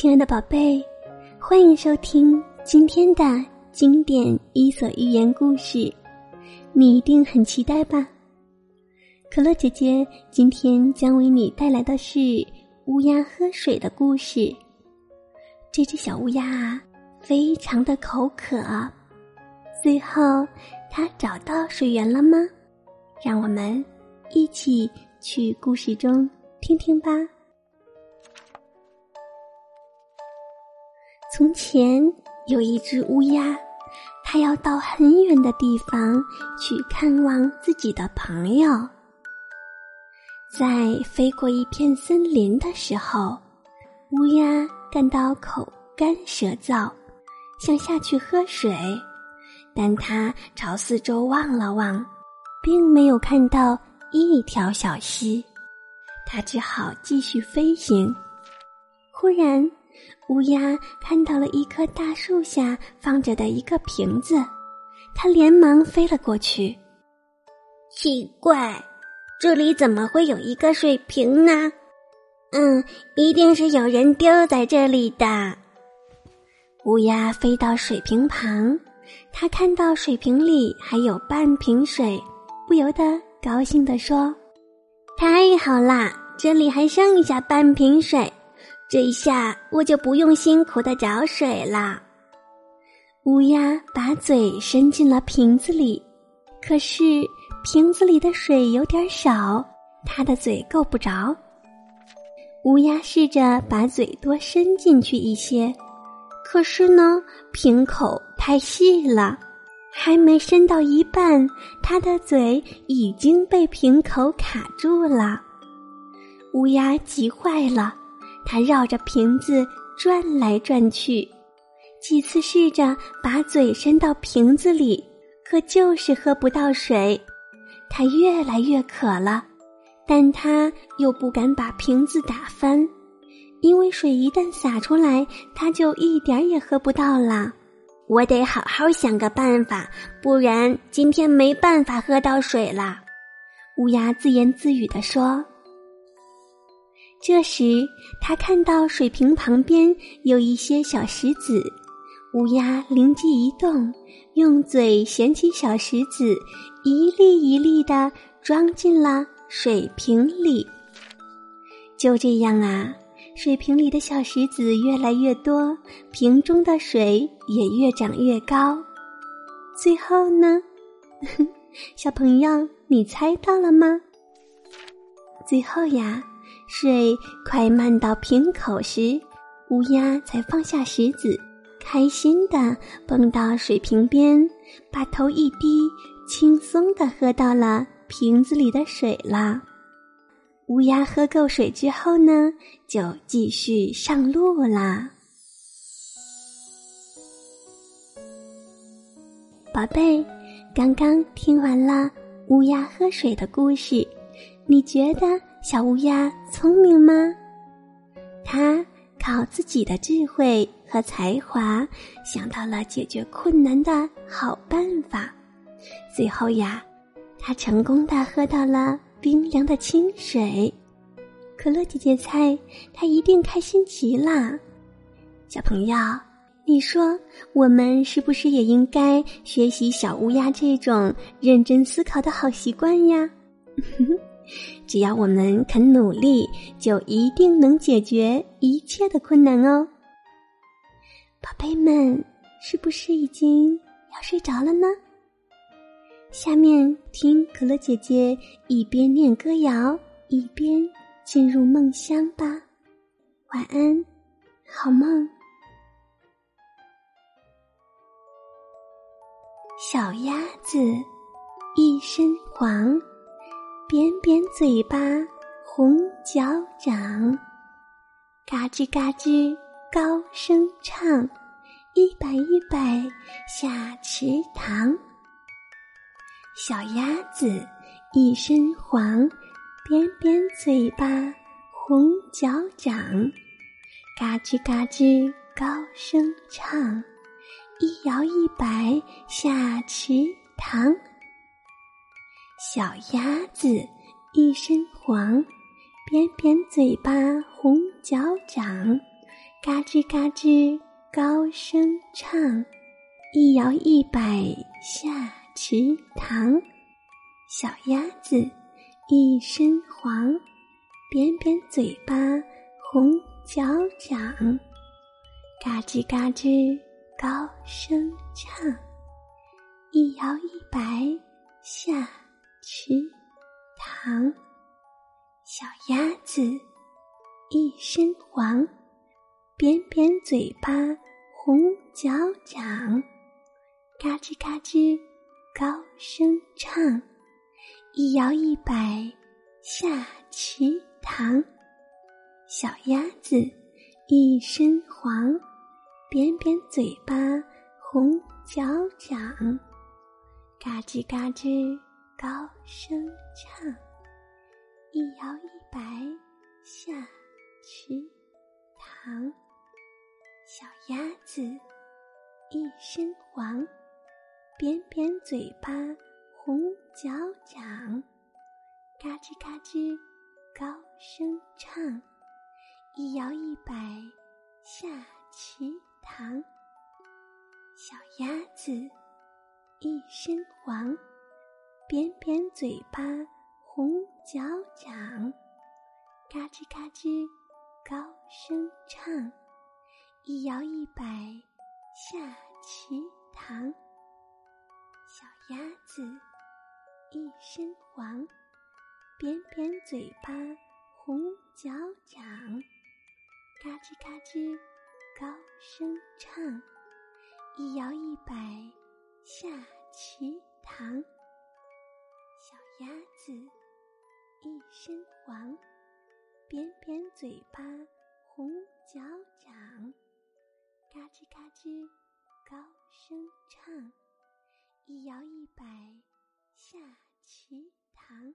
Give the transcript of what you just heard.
亲爱的宝贝，欢迎收听今天的经典《伊索寓言》故事。你一定很期待吧？可乐姐姐今天将为你带来的是乌鸦喝水的故事。这只小乌鸦啊，非常的口渴。最后，它找到水源了吗？让我们一起去故事中听听吧。从前有一只乌鸦，它要到很远的地方去看望自己的朋友。在飞过一片森林的时候，乌鸦感到口干舌燥，想下去喝水，但它朝四周望了望，并没有看到一条小溪，它只好继续飞行。忽然，乌鸦看到了一棵大树下放着的一个瓶子，它连忙飞了过去。奇怪，这里怎么会有一个水瓶呢？嗯，一定是有人丢在这里的。乌鸦飞到水瓶旁，它看到水瓶里还有半瓶水，不由得高兴地说：“太好啦，这里还剩下半瓶水。”这一下我就不用辛苦的找水了。乌鸦把嘴伸进了瓶子里，可是瓶子里的水有点少，它的嘴够不着。乌鸦试着把嘴多伸进去一些，可是呢，瓶口太细了，还没伸到一半，它的嘴已经被瓶口卡住了。乌鸦急坏了。他绕着瓶子转来转去，几次试着把嘴伸到瓶子里，可就是喝不到水。他越来越渴了，但他又不敢把瓶子打翻，因为水一旦洒出来，他就一点也喝不到了。我得好好想个办法，不然今天没办法喝到水了。乌鸦自言自语地说。这时，他看到水瓶旁边有一些小石子，乌鸦灵机一动，用嘴衔起小石子，一粒一粒的装进了水瓶里。就这样啊，水瓶里的小石子越来越多，瓶中的水也越长越高。最后呢，小朋友，你猜到了吗？最后呀。水快漫到瓶口时，乌鸦才放下石子，开心的蹦到水瓶边，把头一低，轻松的喝到了瓶子里的水了。乌鸦喝够水之后呢，就继续上路啦。宝贝，刚刚听完了乌鸦喝水的故事，你觉得？小乌鸦聪明吗？它靠自己的智慧和才华，想到了解决困难的好办法。最后呀，它成功的喝到了冰凉的清水。可乐姐姐猜，它一定开心极了。小朋友，你说我们是不是也应该学习小乌鸦这种认真思考的好习惯呀？只要我们肯努力，就一定能解决一切的困难哦。宝贝们，是不是已经要睡着了呢？下面听可乐姐姐一边念歌谣，一边进入梦乡吧。晚安，好梦。小鸭子一身黄。扁扁嘴巴，红脚掌，嘎吱嘎吱高声唱，一摆一摆下池塘。小鸭子一身黄，扁扁嘴巴，红脚掌，嘎吱嘎吱高声唱，一摇一摆下池塘。小鸭子一身黄，扁扁嘴巴，红脚掌，嘎吱嘎吱高声唱，一摇一摆下池塘。小鸭子一身黄，扁扁嘴巴红脚掌，嘎吱嘎吱高声唱，一摇一摆下池塘。小鸭子一身黄，扁扁嘴巴红脚掌，嘎吱嘎吱高声唱，一摇一摆下池塘。小鸭子一身黄，扁扁嘴巴红脚掌，嘎吱嘎吱高声唱。一摇一摆下池塘，小鸭子一身黄，扁扁嘴巴红脚掌，嘎吱嘎吱高声唱，一摇一摆下池塘。小鸭子一身黄，扁扁嘴巴。红脚掌，嘎吱嘎吱高声唱，一摇一摆下池塘。小鸭子一身黄，扁扁嘴巴红脚掌，嘎吱嘎吱高声唱，一摇一摆下池塘。鸭子。一身黄，扁扁嘴巴，红脚掌，嘎吱嘎吱高声唱，一摇一摆下池塘。